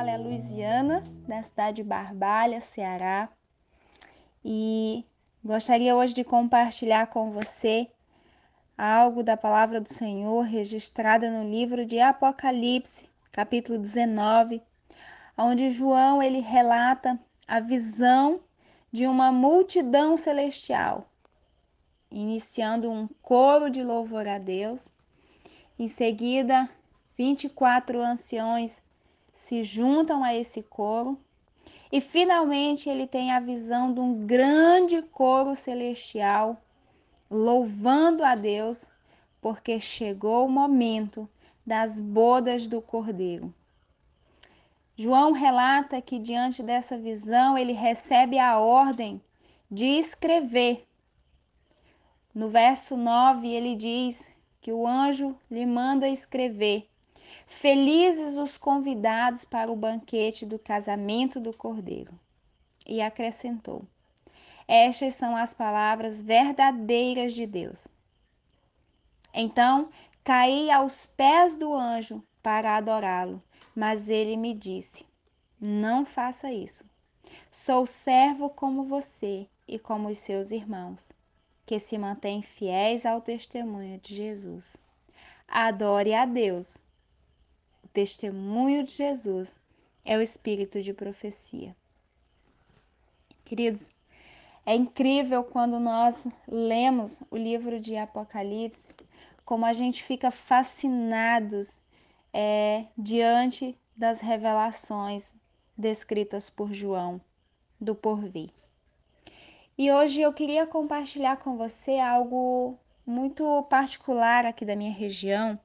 fala é a Luiziana, da cidade de Barbalha, Ceará. E gostaria hoje de compartilhar com você algo da palavra do Senhor registrada no livro de Apocalipse, capítulo 19, onde João ele relata a visão de uma multidão celestial, iniciando um coro de louvor a Deus. Em seguida, 24 anciões se juntam a esse coro e finalmente ele tem a visão de um grande coro celestial louvando a Deus porque chegou o momento das bodas do Cordeiro. João relata que diante dessa visão ele recebe a ordem de escrever. No verso 9 ele diz que o anjo lhe manda escrever: Felizes os convidados para o banquete do casamento do Cordeiro. E acrescentou: Estas são as palavras verdadeiras de Deus. Então caí aos pés do anjo para adorá-lo, mas ele me disse: Não faça isso. Sou servo como você e como os seus irmãos, que se mantêm fiéis ao testemunho de Jesus. Adore a Deus testemunho de Jesus é o espírito de profecia. Queridos, é incrível quando nós lemos o livro de Apocalipse, como a gente fica fascinados é, diante das revelações descritas por João do porvir. E hoje eu queria compartilhar com você algo muito particular aqui da minha região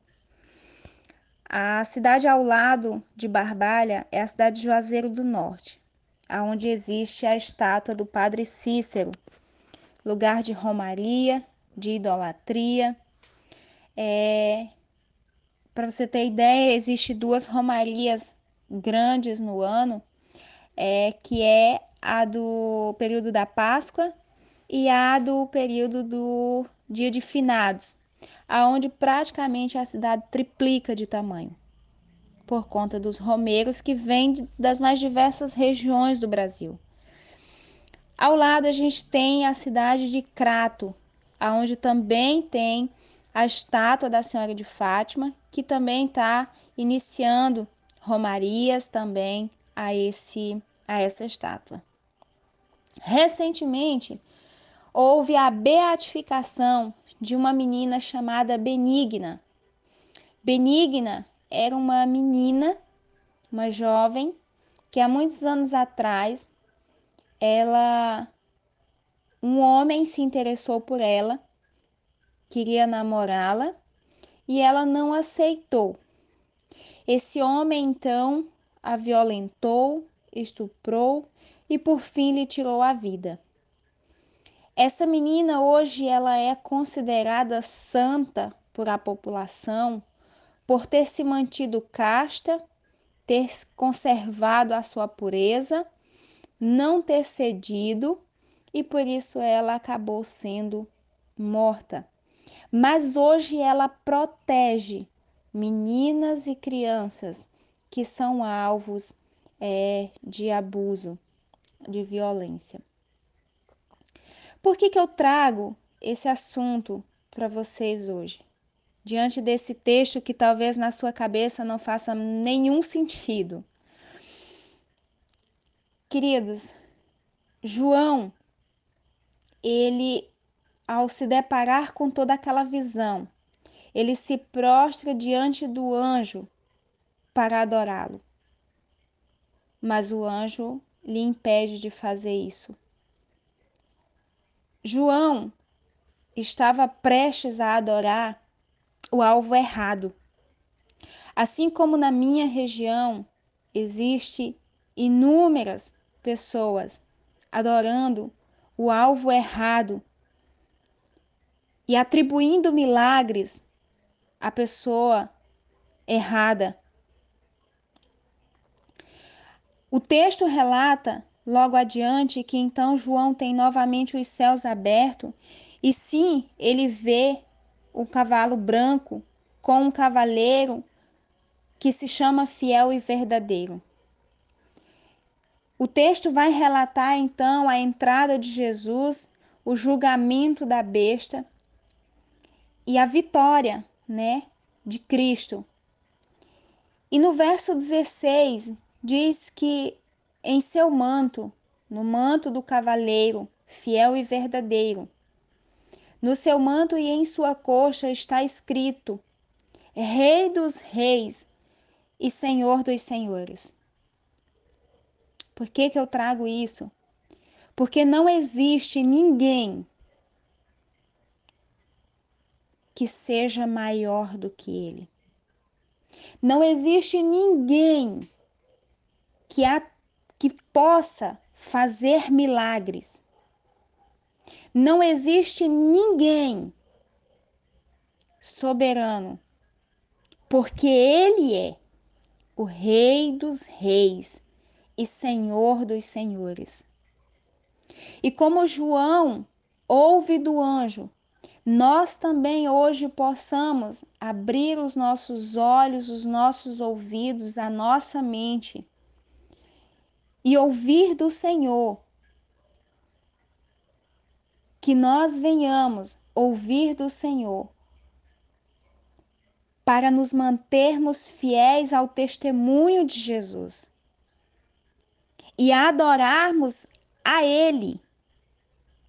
a cidade ao lado de Barbalha é a cidade de Juazeiro do Norte, aonde existe a estátua do Padre Cícero, lugar de romaria, de idolatria. É... Para você ter ideia, existe duas romarias grandes no ano, é, que é a do período da Páscoa e a do período do Dia de Finados, aonde praticamente a cidade triplica de tamanho, por conta dos romeiros que vêm das mais diversas regiões do Brasil. Ao lado a gente tem a cidade de Crato, aonde também tem a estátua da Senhora de Fátima, que também está iniciando romarias também a esse a essa estátua. Recentemente houve a beatificação de uma menina chamada Benigna. Benigna era uma menina, uma jovem, que há muitos anos atrás ela um homem se interessou por ela, queria namorá-la e ela não aceitou. Esse homem então a violentou, estuprou e por fim lhe tirou a vida. Essa menina hoje ela é considerada santa por a população por ter se mantido casta, ter conservado a sua pureza, não ter cedido e por isso ela acabou sendo morta. Mas hoje ela protege meninas e crianças que são alvos é, de abuso, de violência. Por que, que eu trago esse assunto para vocês hoje? Diante desse texto que talvez na sua cabeça não faça nenhum sentido. Queridos, João, ele, ao se deparar com toda aquela visão, ele se prostra diante do anjo para adorá-lo. Mas o anjo lhe impede de fazer isso. João estava prestes a adorar o alvo errado. Assim como na minha região existe inúmeras pessoas adorando o alvo errado e atribuindo milagres à pessoa errada. O texto relata Logo adiante, que então João tem novamente os céus abertos, e sim, ele vê um cavalo branco com um cavaleiro que se chama fiel e verdadeiro. O texto vai relatar então a entrada de Jesus, o julgamento da besta e a vitória, né, de Cristo. E no verso 16 diz que em seu manto, no manto do cavaleiro, fiel e verdadeiro, no seu manto e em sua coxa está escrito: Rei dos reis e Senhor dos senhores. Por que, que eu trago isso? Porque não existe ninguém que seja maior do que ele. Não existe ninguém que, a, que possa fazer milagres. Não existe ninguém soberano, porque Ele é o Rei dos Reis e Senhor dos Senhores. E como João ouve do anjo, nós também hoje possamos abrir os nossos olhos, os nossos ouvidos, a nossa mente e ouvir do Senhor. Que nós venhamos ouvir do Senhor para nos mantermos fiéis ao testemunho de Jesus e adorarmos a Ele,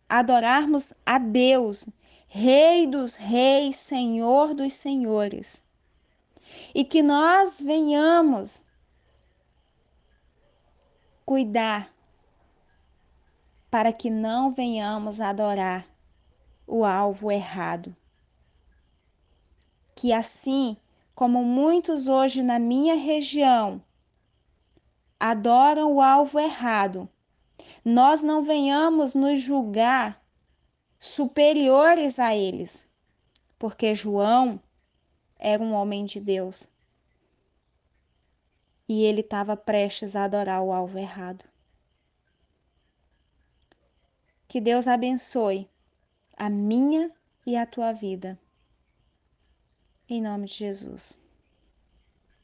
adorarmos a Deus, Rei dos Reis, Senhor dos Senhores, e que nós venhamos cuidar para que não venhamos adorar o alvo errado. Que assim como muitos hoje na minha região adoram o alvo errado, nós não venhamos nos julgar superiores a eles, porque João era um homem de Deus e ele estava prestes a adorar o alvo errado. Que Deus abençoe a minha e a tua vida. Em nome de Jesus.